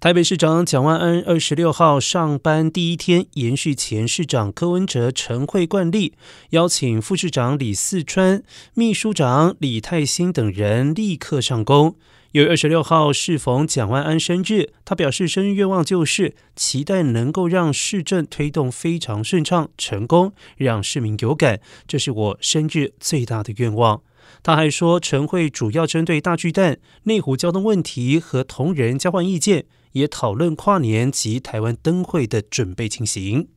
台北市长蒋万安二十六号上班第一天，延续前市长柯文哲晨会惯例，邀请副市长李四川、秘书长李泰兴等人立刻上工。由于二十六号适逢蒋万安生日，他表示生日愿望就是期待能够让市政推动非常顺畅、成功，让市民有感，这是我生日最大的愿望。他还说，晨会主要针对大巨蛋、内湖交通问题和同仁交换意见。也讨论跨年及台湾灯会的准备进行。